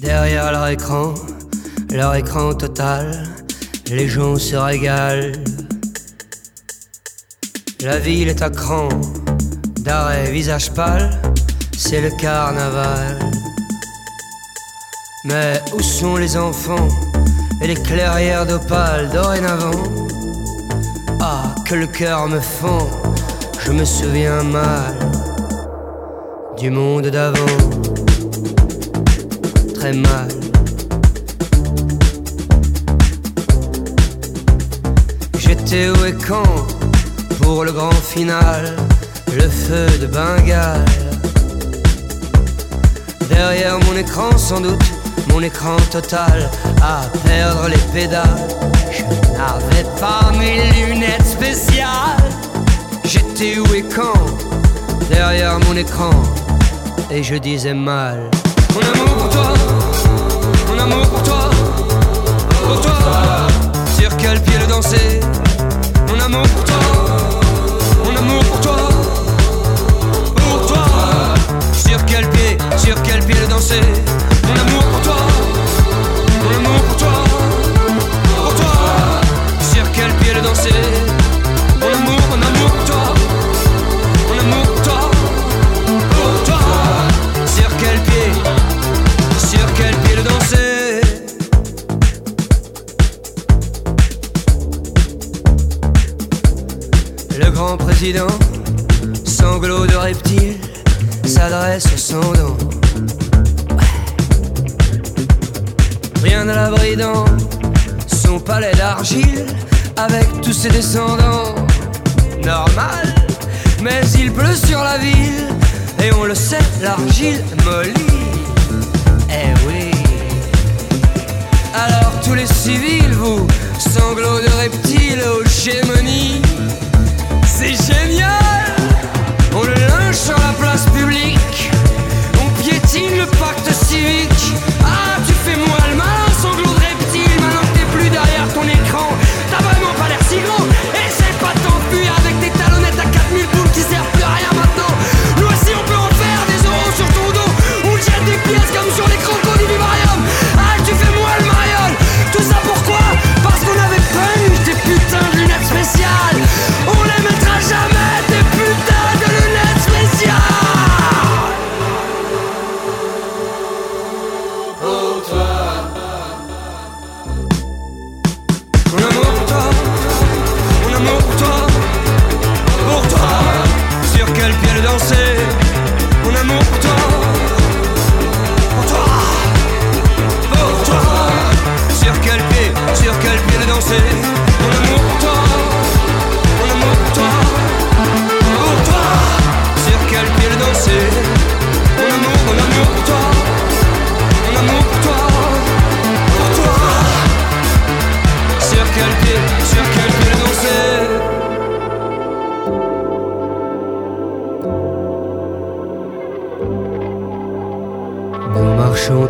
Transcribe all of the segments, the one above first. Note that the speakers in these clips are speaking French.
Derrière leur écran, leur écran total, les gens se régalent. La ville est à cran, d'arrêt, visage pâle, c'est le carnaval. Mais où sont les enfants et les clairières d'opale dorénavant? Ah, que le cœur me fend, je me souviens mal du monde d'avant. J'étais où et quand pour le grand final, le feu de Bengale. Derrière mon écran sans doute, mon écran total, à perdre les pédales. Je n'avais pas mes lunettes spéciales. J'étais où et quand Derrière mon écran, et je disais mal. Mon amour pour toi, mon amour pour toi, président, sanglot de reptile, s'adresse aux sans dents. Rien à l'abri dans son palais d'argile, avec tous ses descendants. Normal, mais il pleut sur la ville, et on le sait, l'argile mollit. Eh oui. Alors tous les civils, vous, sanglots de reptiles aux gémonies, c'est génial. On le linge sur la place publique. On piétine le pacte civique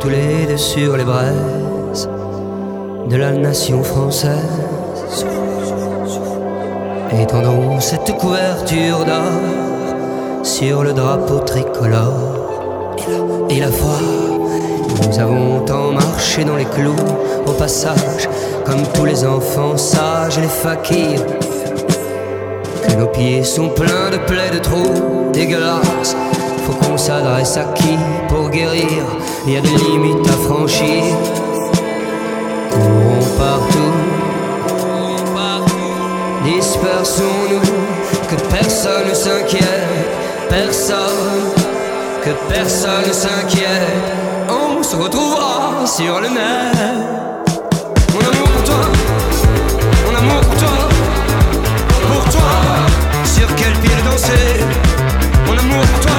tous les deux sur les braises de la nation française. Étendons cette couverture d'or sur le drapeau tricolore. Et la, foi, nous avons tant marché dans les clous au passage, comme tous les enfants sages et les fakirs. Que nos pieds sont pleins de plaies, de trous dégueulasses. Faut qu'on s'adresse à qui pour guérir? Il y a des limites à franchir. Courons partout. Dispersons-nous, que personne ne s'inquiète, personne, que personne ne s'inquiète. On se retrouvera sur le net. Mon amour pour toi, mon amour pour toi, pour toi. Sur quel pied danser? Mon amour pour toi,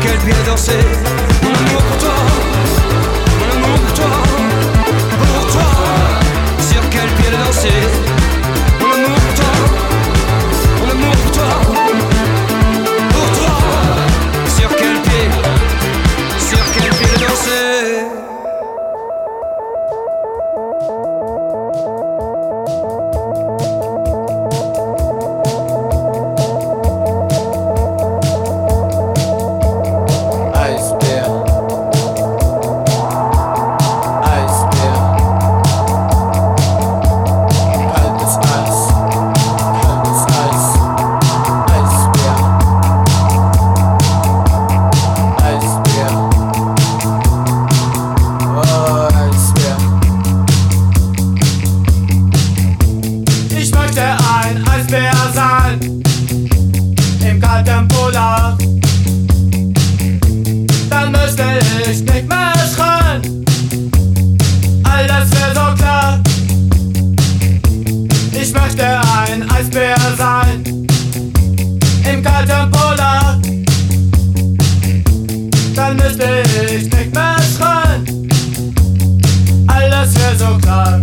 sur quel pied le danser Mon amour pour toi, mon amour pour toi, pour toi. Sur quel pied danser Ich möchte ein Eisbär sein im kalten Polar. Dann müsste ich nicht mehr schreien. Alles wäre so klar.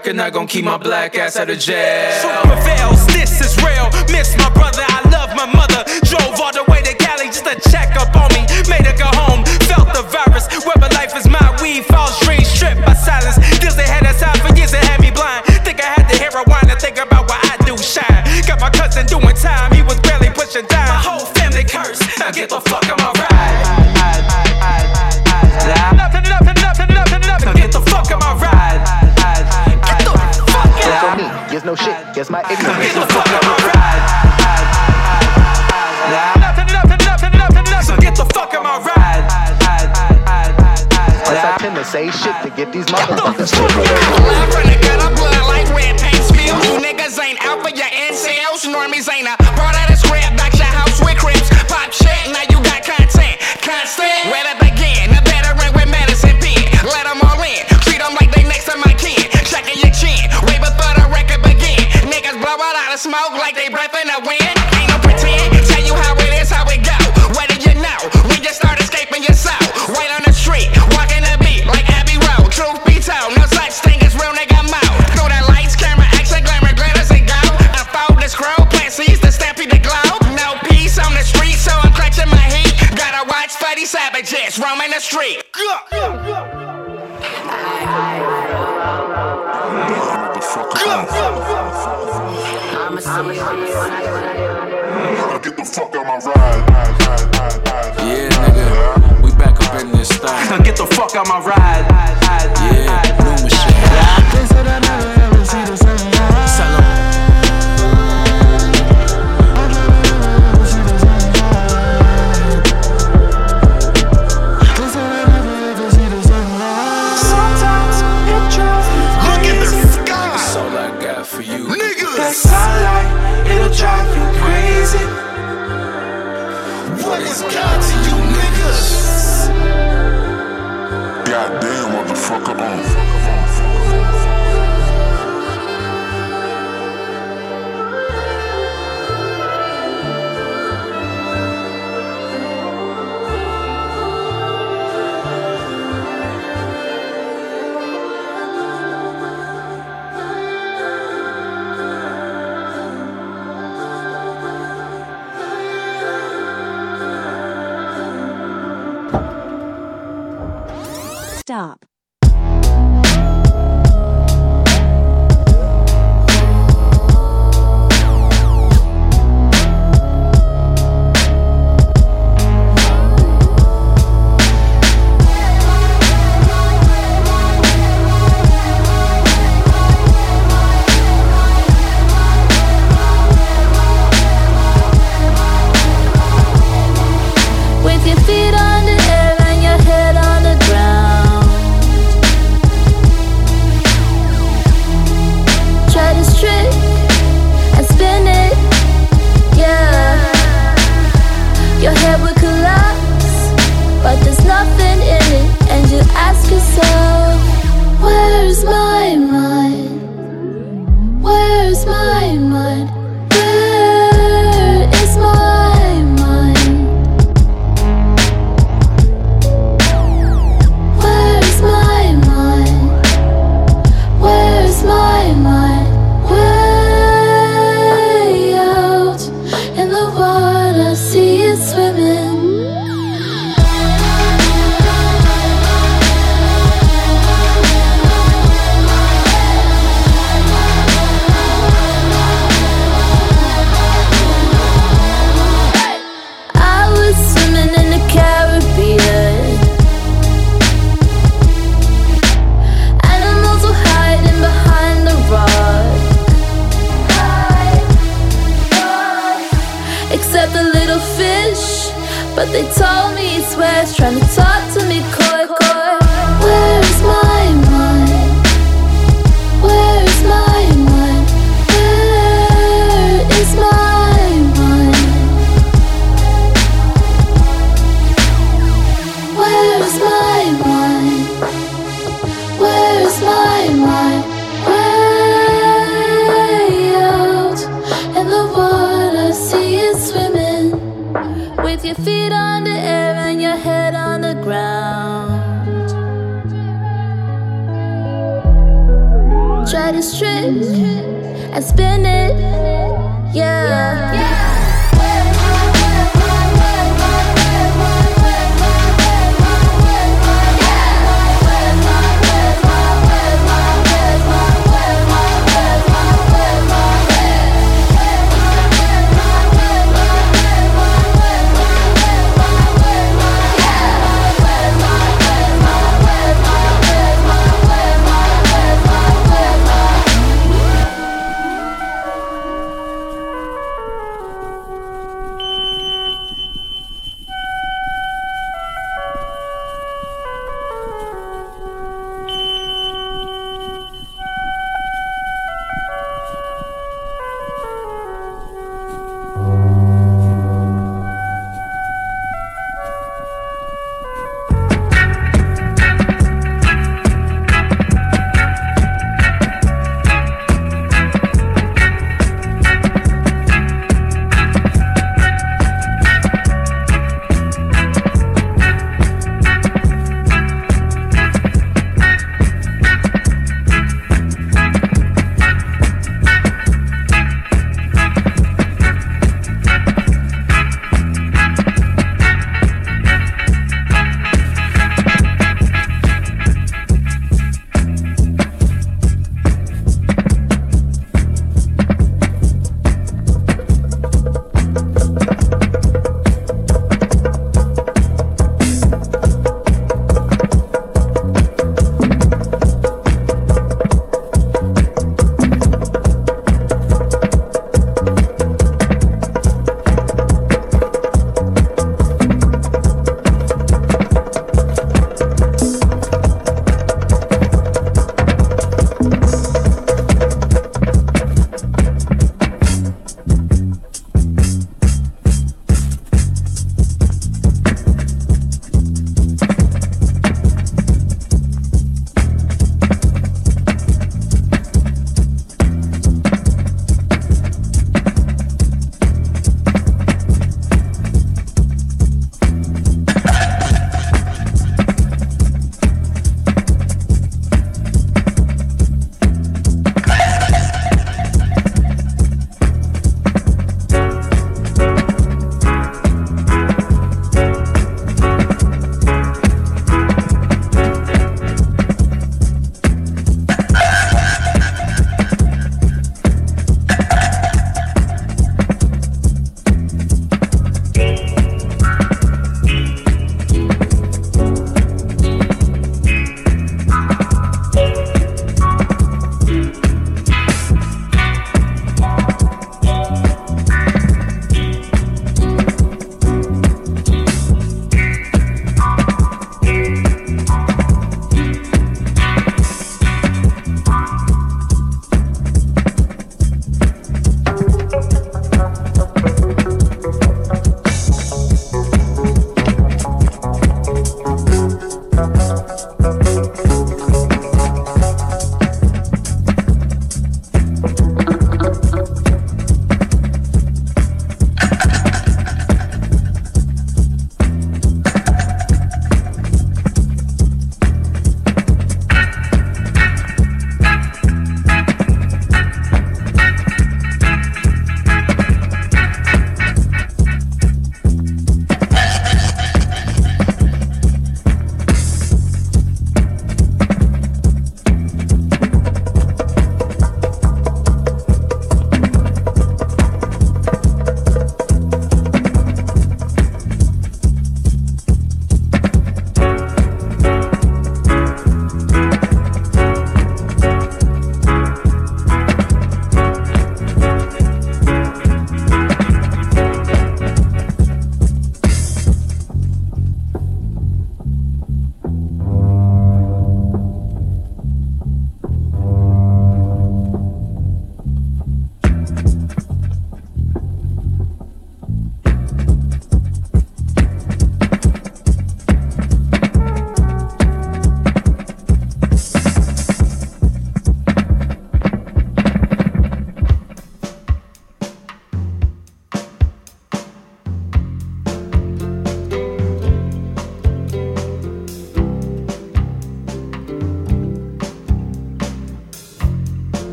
record, not gon' keep my black ass out of jail. Truth prevails, this is real. Miss my brother, I love my mother. Drove all the way to Cali just to check up on me. Made her go home, felt the virus. Where my life is my weed, false dreams stripped by silence. Deals they had us out for years and had me blind. Think I had to hear a whine and think about what I do shine. Got my cousin doing time, he was barely pushing down. My whole family cursed. Now get the fuck on my ride. these motherfuckers. fuck on my ride. Yeah, nigga, we back up in this thing. Get the fuck out my ride. Yeah.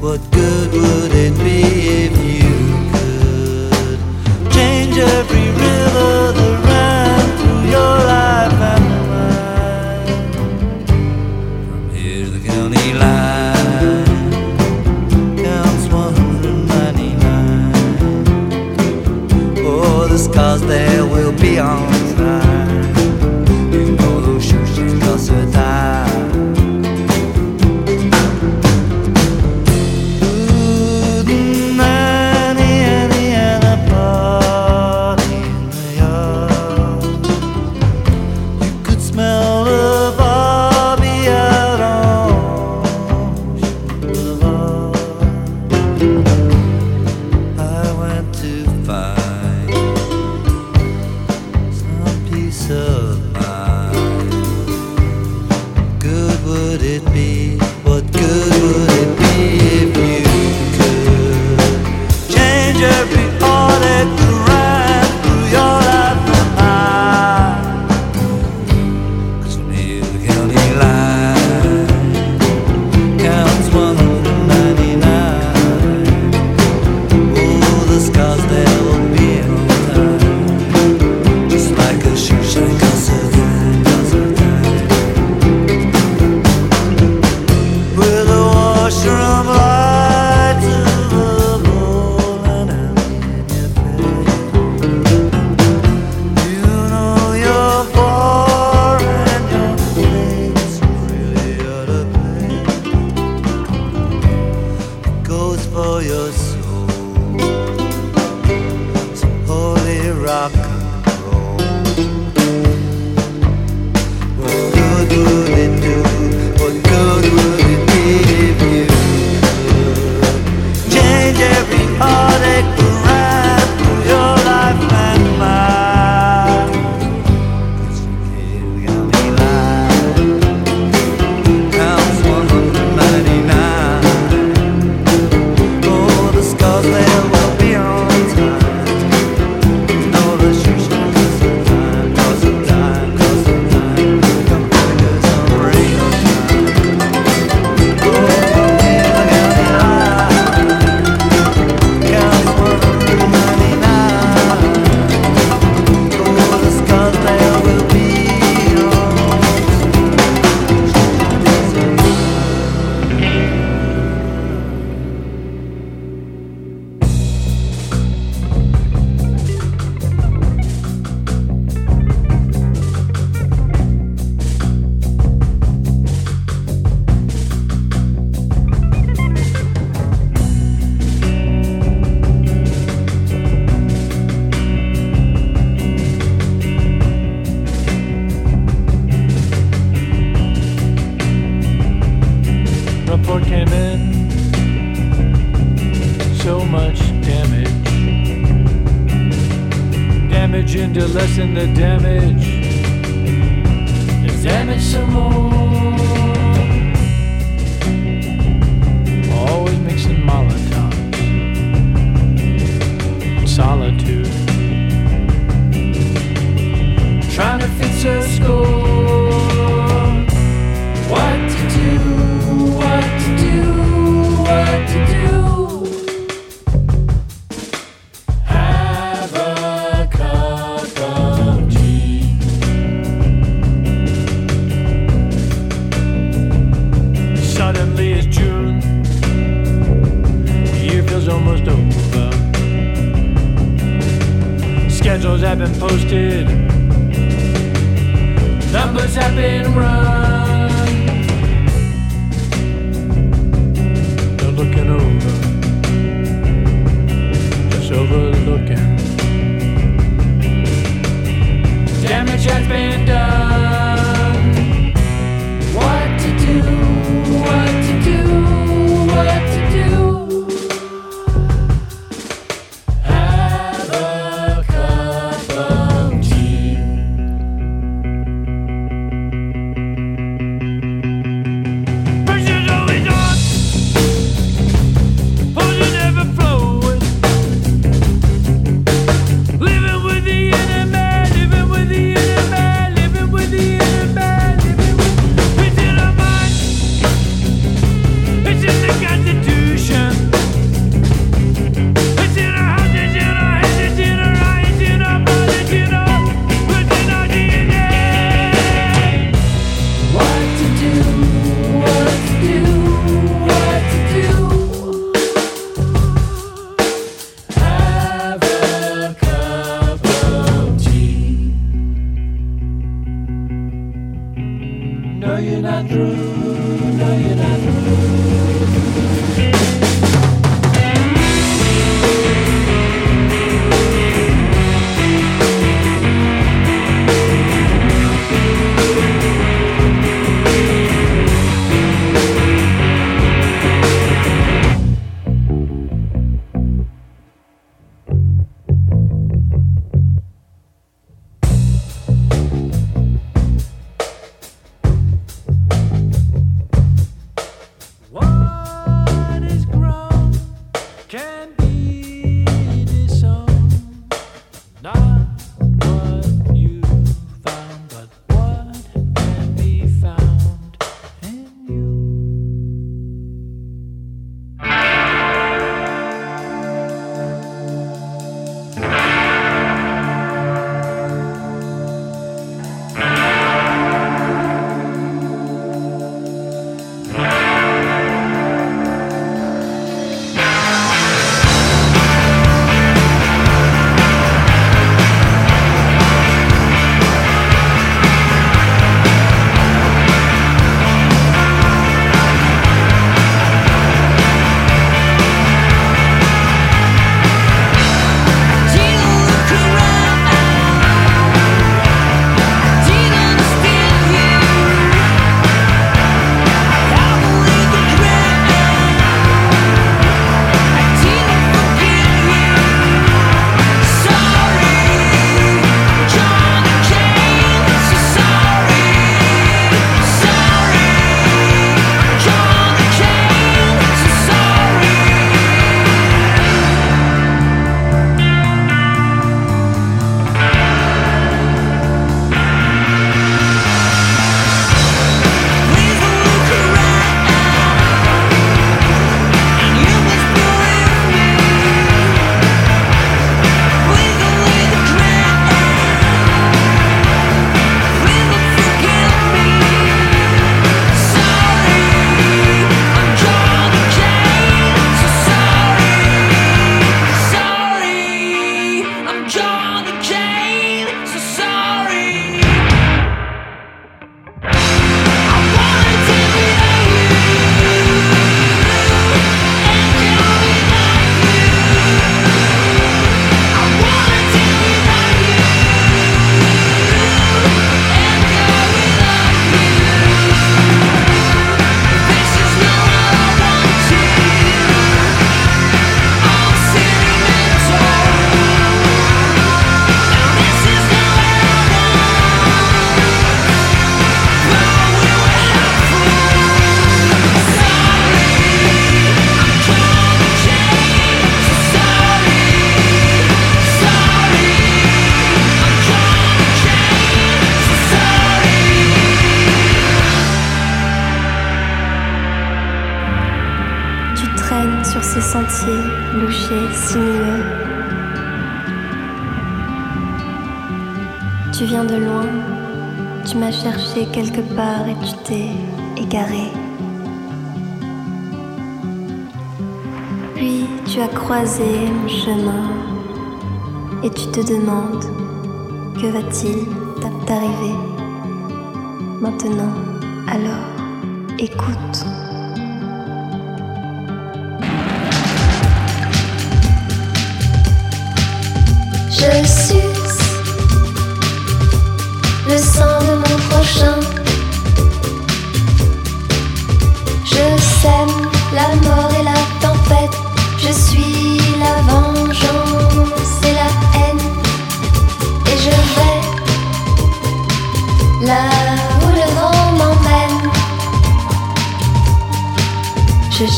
What good would it be if you could change everything?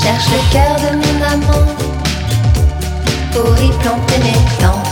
cherche le cœur de mon amant pour y planter mes dents.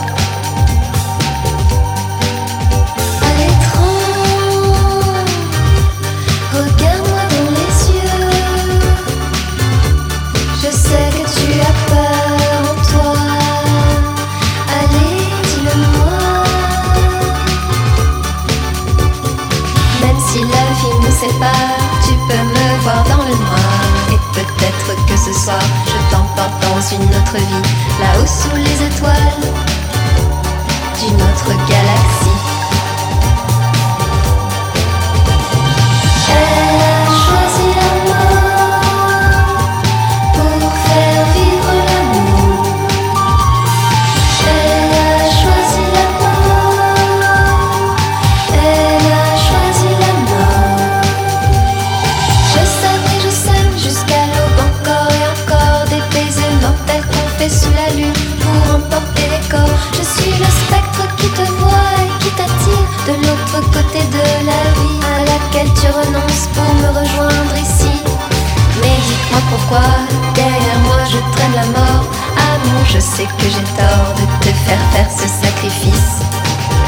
dans une autre vie, là-haut sous les étoiles d'une autre galaxie. derrière moi je traîne la mort. Amour, je sais que j'ai tort de te faire faire ce sacrifice.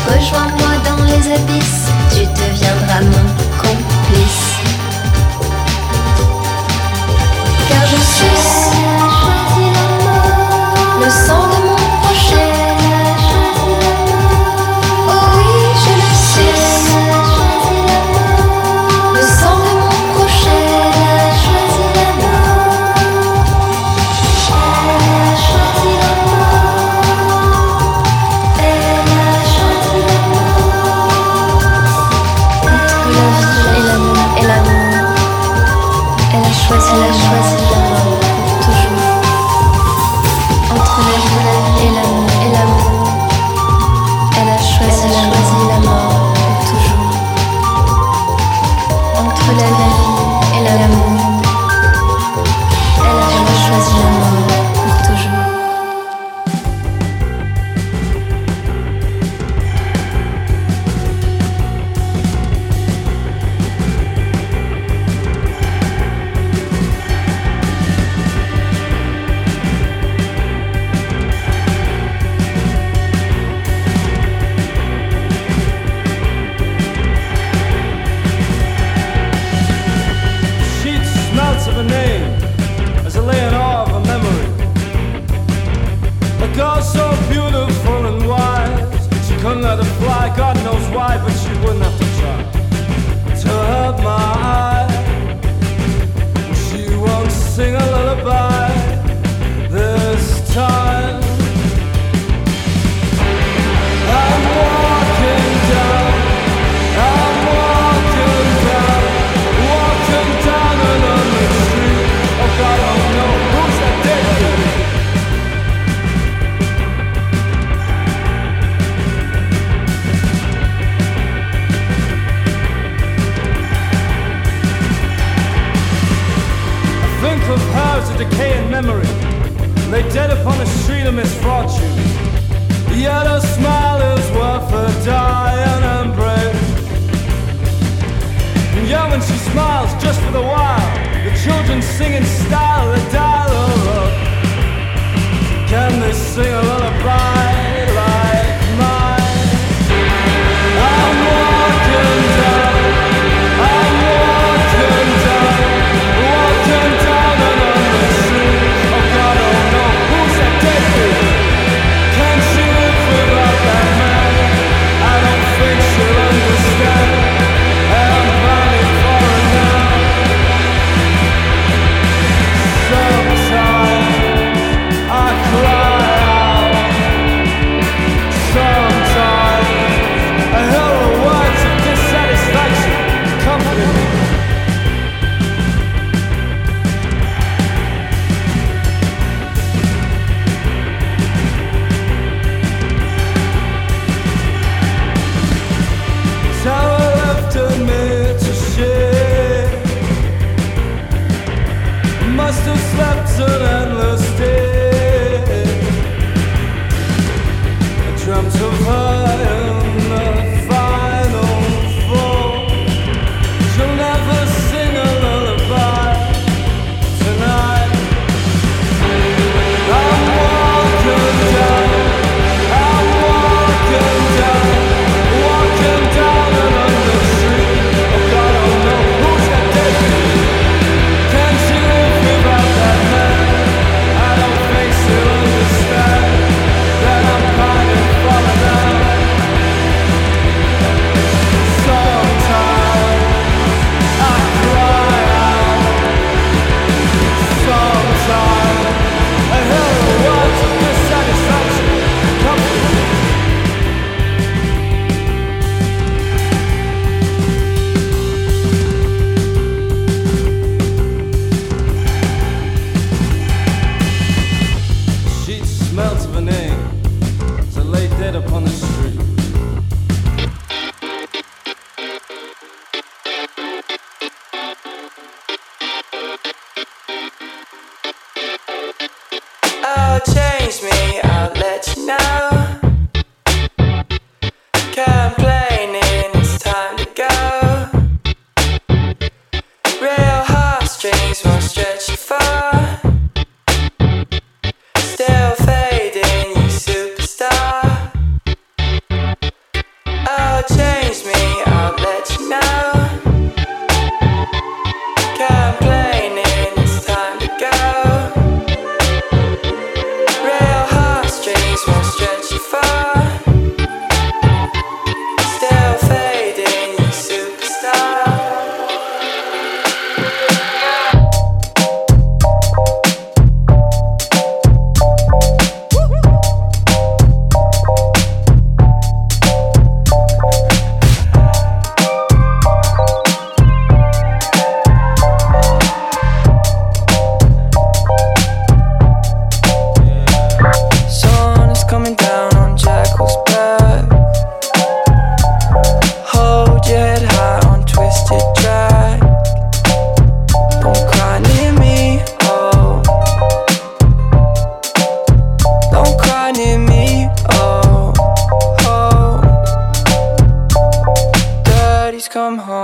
Rejoins-moi dans les abysses, tu deviendras mon complice. Car je suis choisi la mort, le sang. children singing style the dialogue. Can they sing along?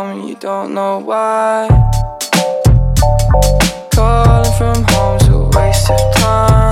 home, you don't know why. Calling from home's a waste of time.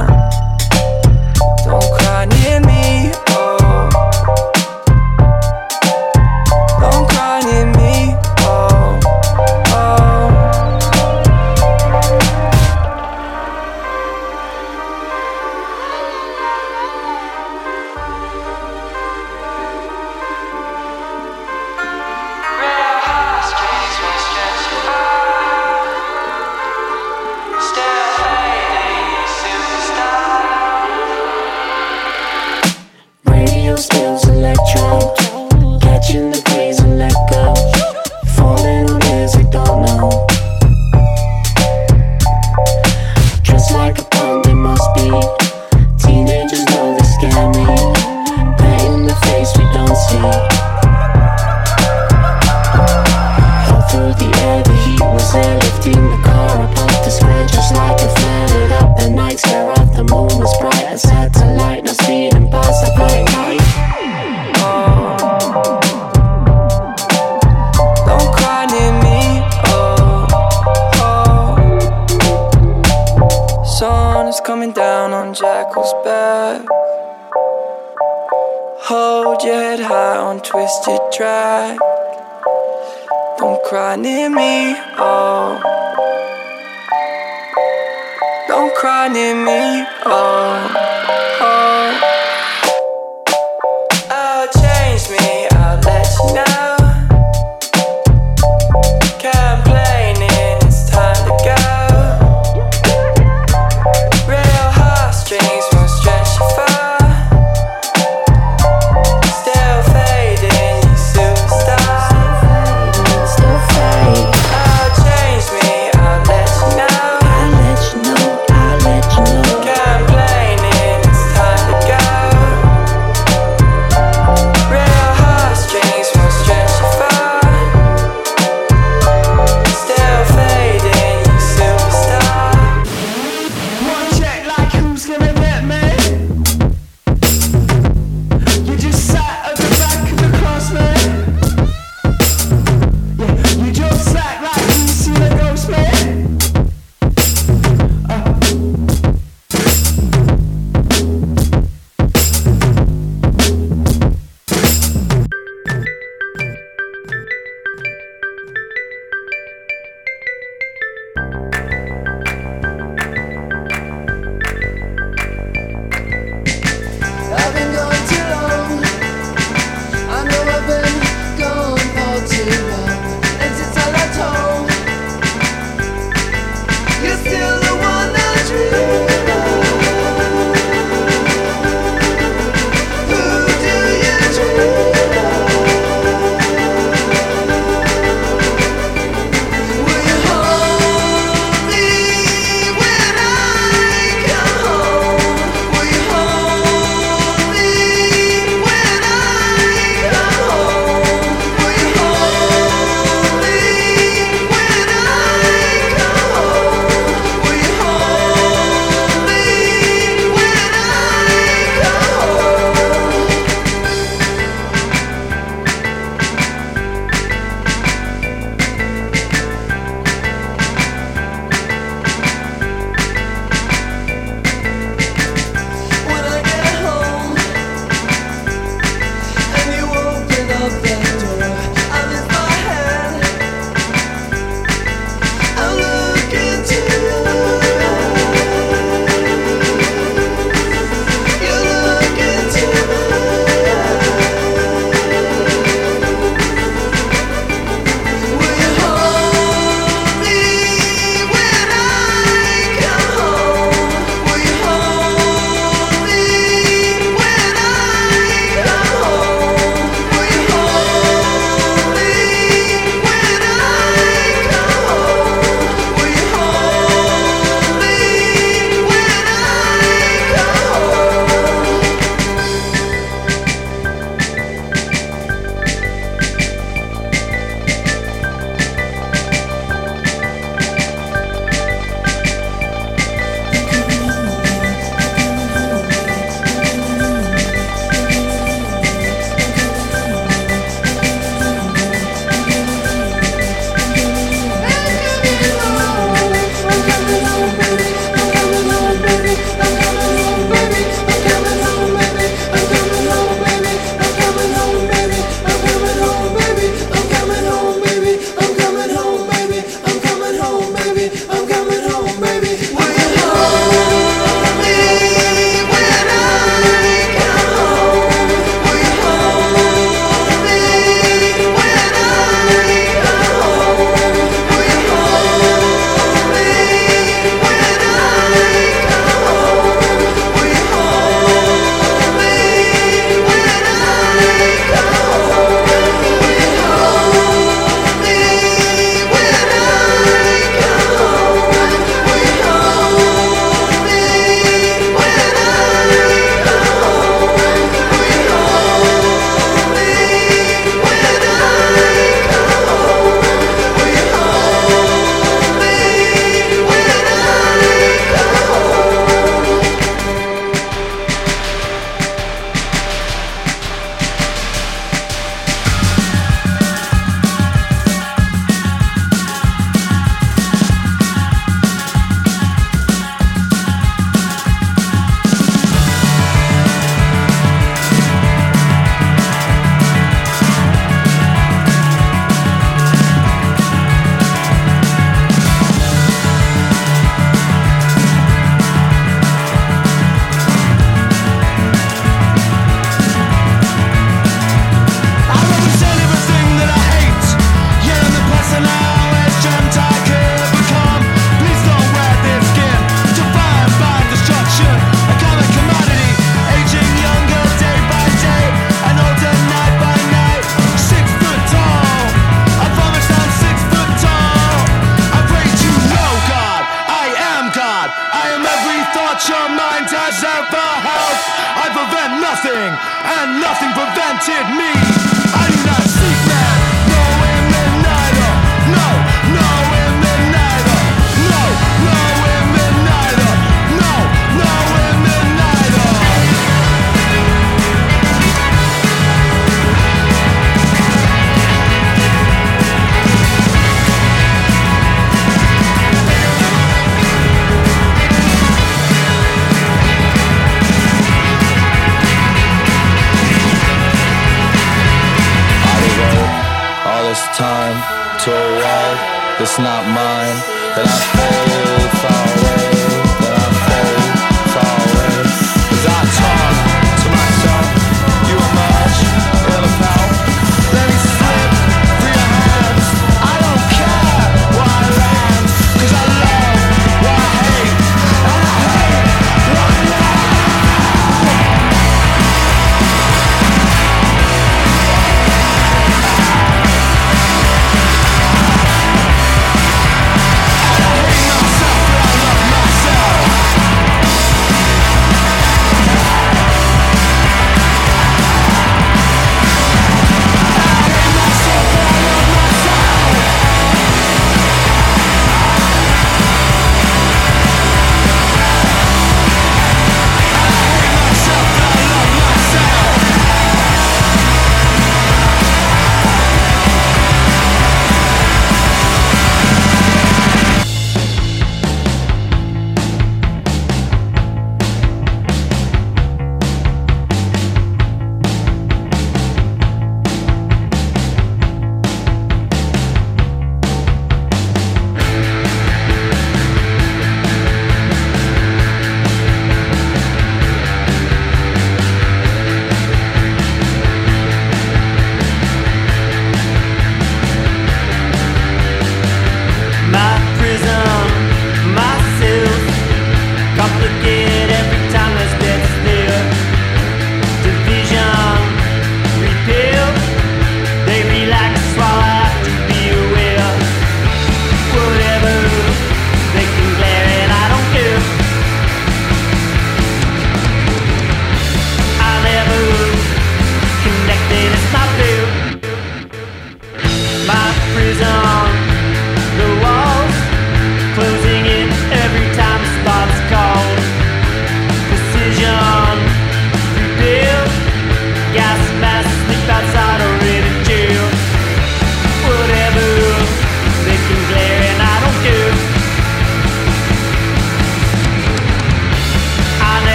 That's not mine, that I fail